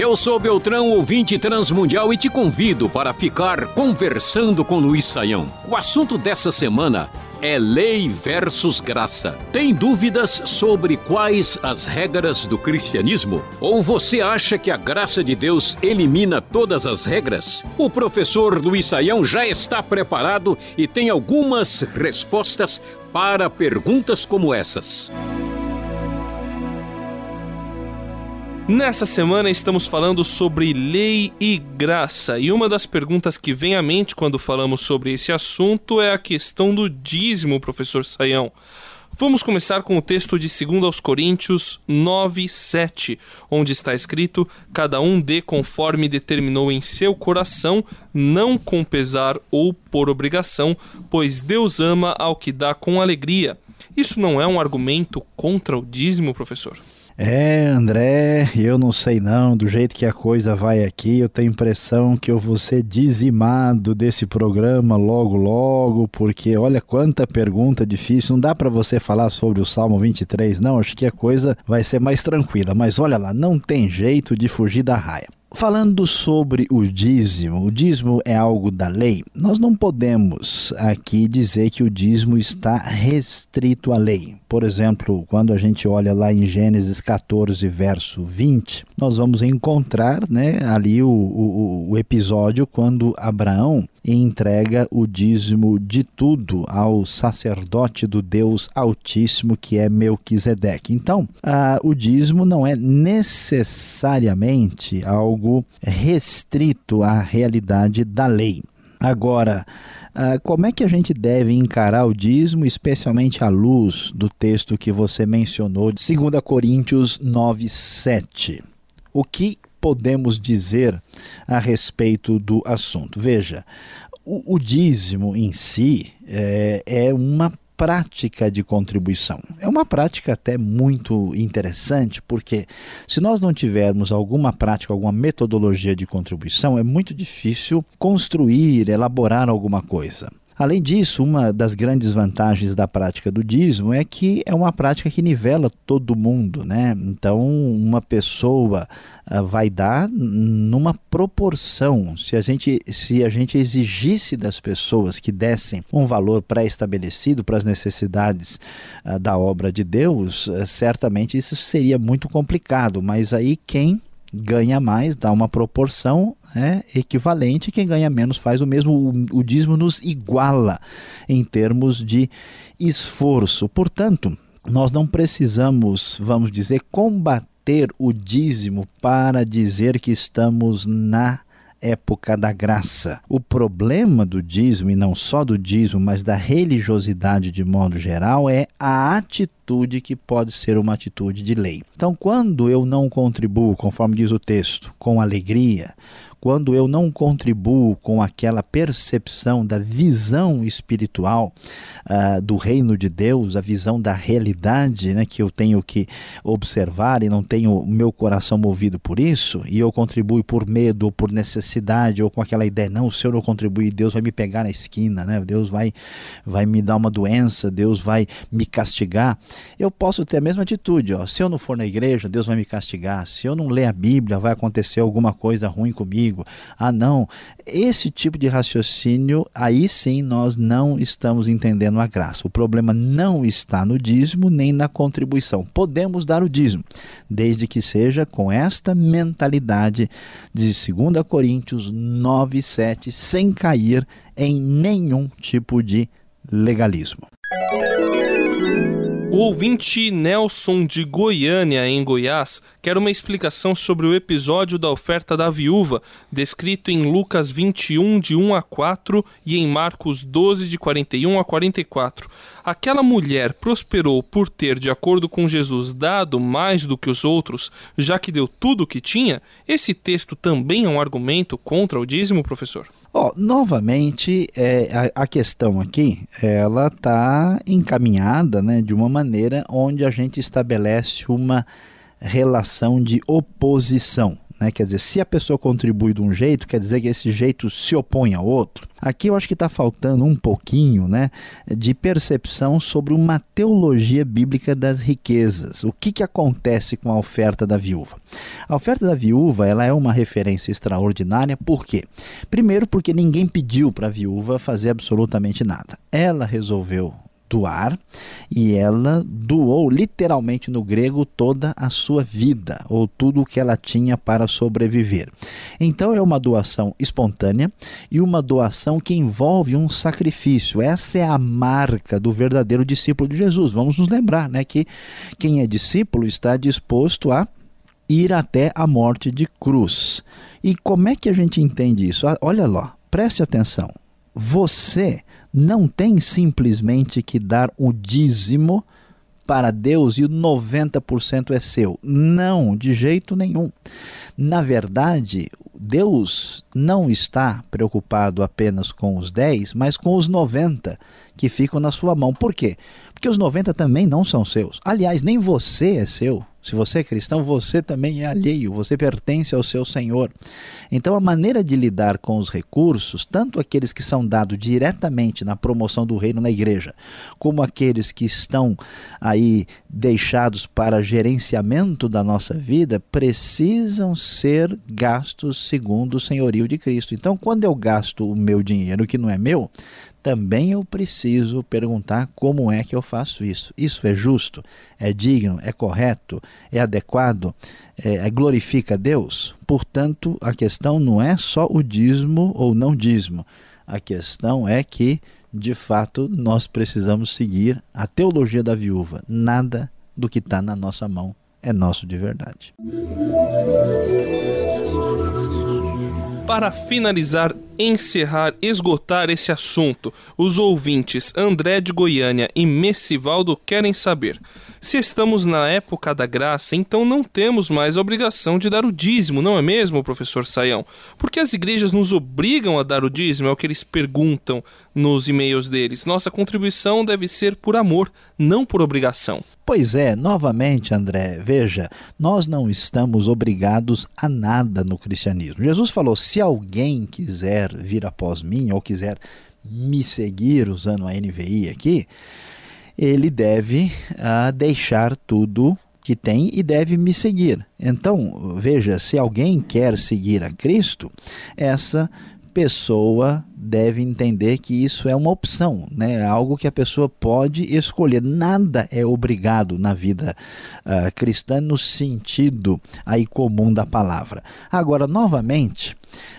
Eu sou Beltrão, ouvinte transmundial, e te convido para ficar conversando com Luiz Saião. O assunto dessa semana é lei versus graça. Tem dúvidas sobre quais as regras do cristianismo? Ou você acha que a graça de Deus elimina todas as regras? O professor Luiz Saião já está preparado e tem algumas respostas para perguntas como essas. Nessa semana estamos falando sobre lei e graça, e uma das perguntas que vem à mente quando falamos sobre esse assunto é a questão do dízimo, professor Saião. Vamos começar com o texto de 2 aos Coríntios 9, 7, onde está escrito: Cada um dê conforme determinou em seu coração, não com pesar ou por obrigação, pois Deus ama ao que dá com alegria. Isso não é um argumento contra o dízimo, professor? É, André, eu não sei não, do jeito que a coisa vai aqui, eu tenho impressão que eu vou ser dizimado desse programa logo logo, porque olha quanta pergunta difícil, não dá para você falar sobre o Salmo 23, não, acho que a coisa vai ser mais tranquila, mas olha lá, não tem jeito de fugir da raia. Falando sobre o dízimo, o dízimo é algo da lei. Nós não podemos aqui dizer que o dízimo está restrito à lei. Por exemplo, quando a gente olha lá em Gênesis 14, verso 20, nós vamos encontrar né, ali o, o, o episódio quando Abraão entrega o dízimo de tudo ao sacerdote do Deus Altíssimo, que é Melquisedeque. Então, ah, o dízimo não é necessariamente algo restrito à realidade da lei. Agora, ah, como é que a gente deve encarar o dízimo, especialmente à luz do texto que você mencionou, de 2 Coríntios 9, 7? O que podemos dizer a respeito do assunto? Veja, o, o dízimo em si é, é uma prática de contribuição. É uma prática até muito interessante, porque se nós não tivermos alguma prática, alguma metodologia de contribuição, é muito difícil construir, elaborar alguma coisa. Além disso, uma das grandes vantagens da prática do dízimo é que é uma prática que nivela todo mundo, né? Então, uma pessoa uh, vai dar numa proporção. Se a gente se a gente exigisse das pessoas que dessem um valor pré-estabelecido para as necessidades uh, da obra de Deus, uh, certamente isso seria muito complicado. Mas aí quem ganha mais, dá uma proporção né, equivalente, quem ganha menos faz o mesmo. O, o dízimo nos iguala em termos de esforço. Portanto, nós não precisamos, vamos dizer, combater o dízimo para dizer que estamos na época da graça. O problema do dízimo, e não só do dízimo, mas da religiosidade de modo geral, é a atitude que pode ser uma atitude de lei. Então, quando eu não contribuo, conforme diz o texto, com alegria, quando eu não contribuo com aquela percepção da visão espiritual uh, do reino de Deus, a visão da realidade né, que eu tenho que observar e não tenho o meu coração movido por isso, e eu contribuo por medo ou por necessidade ou com aquela ideia, não, se eu não contribuir, Deus vai me pegar na esquina, né? Deus vai, vai me dar uma doença, Deus vai me castigar. Eu posso ter a mesma atitude, ó, se eu não for na igreja, Deus vai me castigar, se eu não ler a Bíblia, vai acontecer alguma coisa ruim comigo. Ah, não. Esse tipo de raciocínio, aí sim nós não estamos entendendo a graça. O problema não está no dízimo nem na contribuição. Podemos dar o dízimo, desde que seja com esta mentalidade de 2 Coríntios 9, 7, sem cair em nenhum tipo de legalismo. O ouvinte Nelson de Goiânia, em Goiás, quer uma explicação sobre o episódio da oferta da viúva, descrito em Lucas 21, de 1 a 4 e em Marcos 12, de 41 a 44. Aquela mulher prosperou por ter, de acordo com Jesus, dado mais do que os outros, já que deu tudo o que tinha? Esse texto também é um argumento contra o dízimo, professor? Oh, novamente, é, a, a, questão aqui, ela está encaminhada né, de uma maneira onde a gente estabelece uma relação de oposição. Né? Quer dizer, se a pessoa contribui de um jeito, quer dizer que esse jeito se opõe ao outro. Aqui eu acho que está faltando um pouquinho né, de percepção sobre uma teologia bíblica das riquezas. O que, que acontece com a oferta da viúva? A oferta da viúva ela é uma referência extraordinária, por quê? Primeiro, porque ninguém pediu para a viúva fazer absolutamente nada. Ela resolveu doar e ela doou literalmente no grego toda a sua vida ou tudo o que ela tinha para sobreviver. Então é uma doação espontânea e uma doação que envolve um sacrifício. Essa é a marca do verdadeiro discípulo de Jesus. Vamos nos lembrar, né, que quem é discípulo está disposto a ir até a morte de cruz. E como é que a gente entende isso? Olha lá, preste atenção. Você não tem simplesmente que dar o dízimo para Deus e o 90% é seu. Não, de jeito nenhum. Na verdade, Deus não está preocupado apenas com os 10, mas com os 90 que ficam na sua mão. Por quê? Porque os 90 também não são seus. Aliás, nem você é seu. Se você é cristão, você também é alheio, você pertence ao seu Senhor. Então, a maneira de lidar com os recursos, tanto aqueles que são dados diretamente na promoção do reino na igreja, como aqueles que estão aí deixados para gerenciamento da nossa vida, precisam ser gastos segundo o senhorio de Cristo. Então, quando eu gasto o meu dinheiro que não é meu, também eu preciso perguntar como é que eu faço isso. Isso é justo? É digno? É correto? É adequado? É, é, glorifica Deus? Portanto, a questão não é só o dízimo ou não dízimo. A questão é que, de fato, nós precisamos seguir a teologia da viúva. Nada do que está na nossa mão é nosso de verdade. Para finalizar, encerrar, esgotar esse assunto, os ouvintes André de Goiânia e Messivaldo querem saber: se estamos na época da graça, então não temos mais a obrigação de dar o dízimo, não é mesmo, professor Saião? Porque as igrejas nos obrigam a dar o dízimo, é o que eles perguntam nos e-mails deles. Nossa contribuição deve ser por amor, não por obrigação. Pois é, novamente, André, veja, nós não estamos obrigados a nada no cristianismo. Jesus falou: se alguém quiser vir após mim ou quiser me seguir, usando a NVI aqui, ele deve uh, deixar tudo que tem e deve me seguir. Então, veja, se alguém quer seguir a Cristo, essa pessoa deve entender que isso é uma opção, né? É algo que a pessoa pode escolher. Nada é obrigado na vida uh, cristã no sentido aí comum da palavra. Agora, novamente,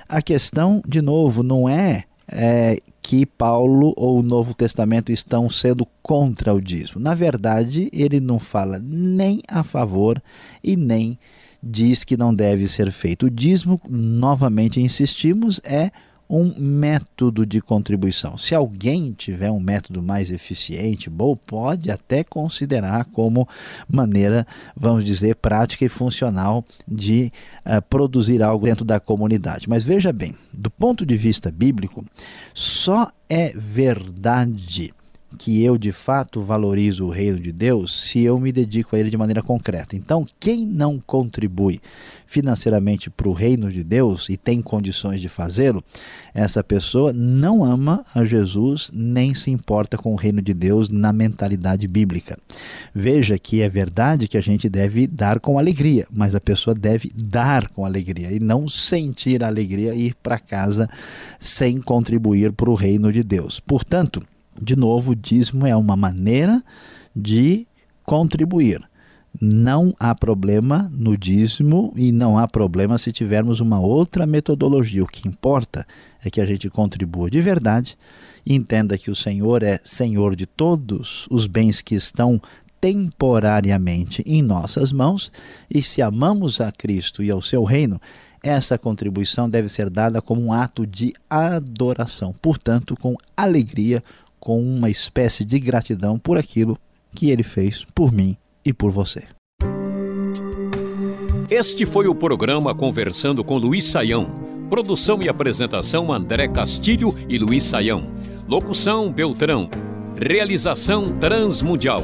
a questão, de novo, não é, é que Paulo ou o Novo Testamento estão sendo contra o dízimo. Na verdade, ele não fala nem a favor e nem diz que não deve ser feito. O dízimo, novamente insistimos, é um método de contribuição. Se alguém tiver um método mais eficiente, bom, pode até considerar como maneira, vamos dizer, prática e funcional de uh, produzir algo dentro da comunidade. Mas veja bem, do ponto de vista bíblico, só é verdade que eu de fato valorizo o reino de Deus se eu me dedico a ele de maneira concreta. Então, quem não contribui financeiramente para o reino de Deus e tem condições de fazê-lo, essa pessoa não ama a Jesus nem se importa com o reino de Deus na mentalidade bíblica. Veja que é verdade que a gente deve dar com alegria, mas a pessoa deve dar com alegria e não sentir a alegria e ir para casa sem contribuir para o reino de Deus. Portanto, de novo, o dízimo é uma maneira de contribuir. Não há problema no dízimo e não há problema se tivermos uma outra metodologia. O que importa é que a gente contribua de verdade entenda que o Senhor é Senhor de todos os bens que estão temporariamente em nossas mãos e se amamos a Cristo e ao seu reino, essa contribuição deve ser dada como um ato de adoração, portanto, com alegria, com uma espécie de gratidão por aquilo que ele fez por mim e por você. Este foi o programa Conversando com Luiz Saião. Produção e apresentação André Castilho e Luiz Saião. Locução Beltrão. Realização Transmundial.